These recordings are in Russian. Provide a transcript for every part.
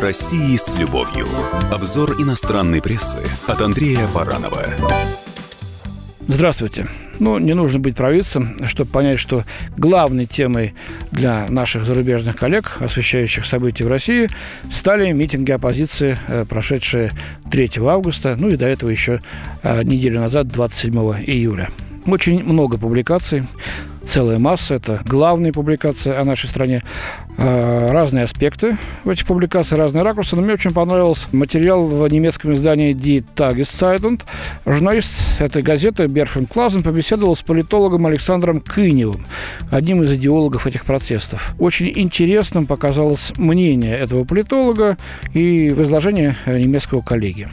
России с любовью. Обзор иностранной прессы от Андрея Баранова. Здравствуйте. Ну, не нужно быть провидцем, чтобы понять, что главной темой для наших зарубежных коллег, освещающих события в России, стали митинги оппозиции, э, прошедшие 3 августа, ну и до этого еще э, неделю назад, 27 июля. Очень много публикаций целая масса. Это главные публикации о нашей стране. А, разные аспекты в этих публикациях, разные ракурсы. Но мне очень понравился материал в немецком издании Die Tageszeitung. Журналист этой газеты Берфен Клазен побеседовал с политологом Александром Кыневым, одним из идеологов этих протестов. Очень интересным показалось мнение этого политолога и в изложении немецкого коллеги.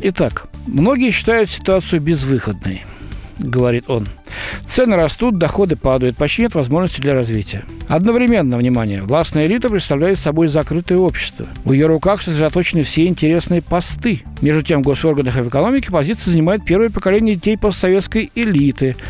Итак, многие считают ситуацию безвыходной – говорит он. Цены растут, доходы падают, почти нет возможности для развития. Одновременно, внимание, властная элита представляет собой закрытое общество. В ее руках сосредоточены все интересные посты. Между тем, в госорганах и в экономике позиции занимает первое поколение детей постсоветской элиты –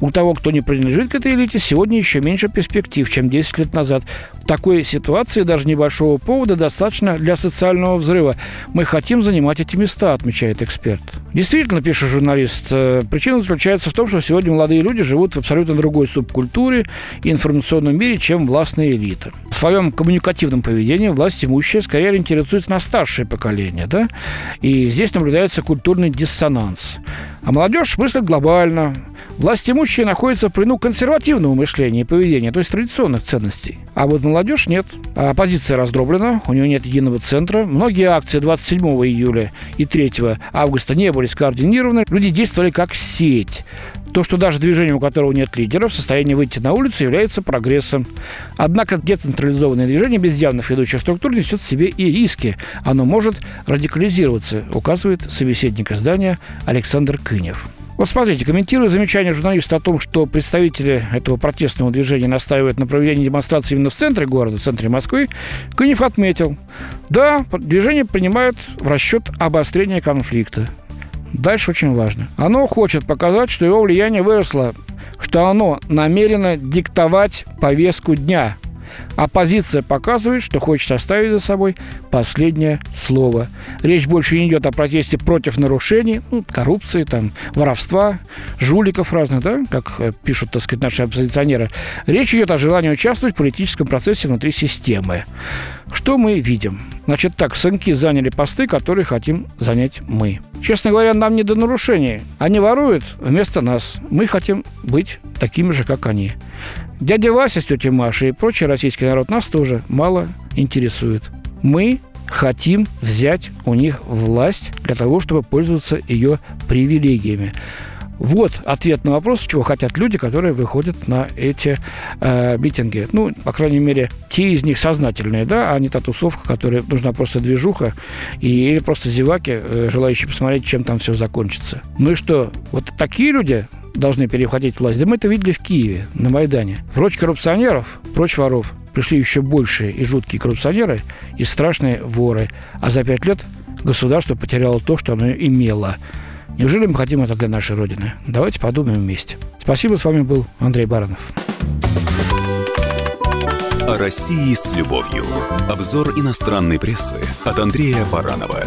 у того, кто не принадлежит к этой элите, сегодня еще меньше перспектив, чем 10 лет назад. В такой ситуации даже небольшого повода достаточно для социального взрыва. Мы хотим занимать эти места, отмечает эксперт. Действительно, пишет журналист, э, причина заключается в том, что сегодня молодые люди живут в абсолютно другой субкультуре и информационном мире, чем властная элита. В своем коммуникативном поведении власть имущая скорее ориентируется на старшее поколение, да? И здесь наблюдается культурный диссонанс. А молодежь мыслит глобально, Власть имущие находятся в плену консервативного мышления и поведения, то есть традиционных ценностей. А вот молодежь нет. А оппозиция раздроблена, у нее нет единого центра. Многие акции 27 июля и 3 августа не были скоординированы. Люди действовали как сеть. То, что даже движение, у которого нет лидеров, в состоянии выйти на улицу, является прогрессом. Однако децентрализованное движение без явных ведущих структур несет в себе и риски. Оно может радикализироваться, указывает собеседник издания Александр Кынев. Вот смотрите, комментируя замечание журналиста о том, что представители этого протестного движения настаивают на проведении демонстрации именно в центре города, в центре Москвы, Кынев отметил, да, движение принимает в расчет обострения конфликта. Дальше очень важно. Оно хочет показать, что его влияние выросло, что оно намерено диктовать повестку дня, Оппозиция показывает, что хочет оставить за собой последнее слово. Речь больше не идет о протесте против нарушений, ну, коррупции, там, воровства, жуликов разных, да, как э, пишут, так сказать, наши оппозиционеры. Речь идет о желании участвовать в политическом процессе внутри системы. Что мы видим? Значит так, сынки заняли посты, которые хотим занять мы. Честно говоря, нам не до нарушений. Они воруют вместо нас. Мы хотим быть такими же, как они. Дядя Вася с тетей Машей и прочий российский народ нас тоже мало интересует. Мы хотим взять у них власть для того, чтобы пользоваться ее привилегиями. Вот ответ на вопрос, чего хотят люди, которые выходят на эти э, митинги. Ну, по крайней мере, те из них сознательные, да, а не та тусовка, которая нужна просто движуха и, или просто зеваки, э, желающие посмотреть, чем там все закончится. Ну и что, вот такие люди должны переходить власть. Да мы это видели в Киеве, на Майдане. Прочь коррупционеров, прочь воров. Пришли еще большие и жуткие коррупционеры и страшные воры. А за пять лет государство потеряло то, что оно имело. Неужели мы хотим это для нашей Родины? Давайте подумаем вместе. Спасибо, с вами был Андрей Баранов. О России с любовью. Обзор иностранной прессы от Андрея Баранова.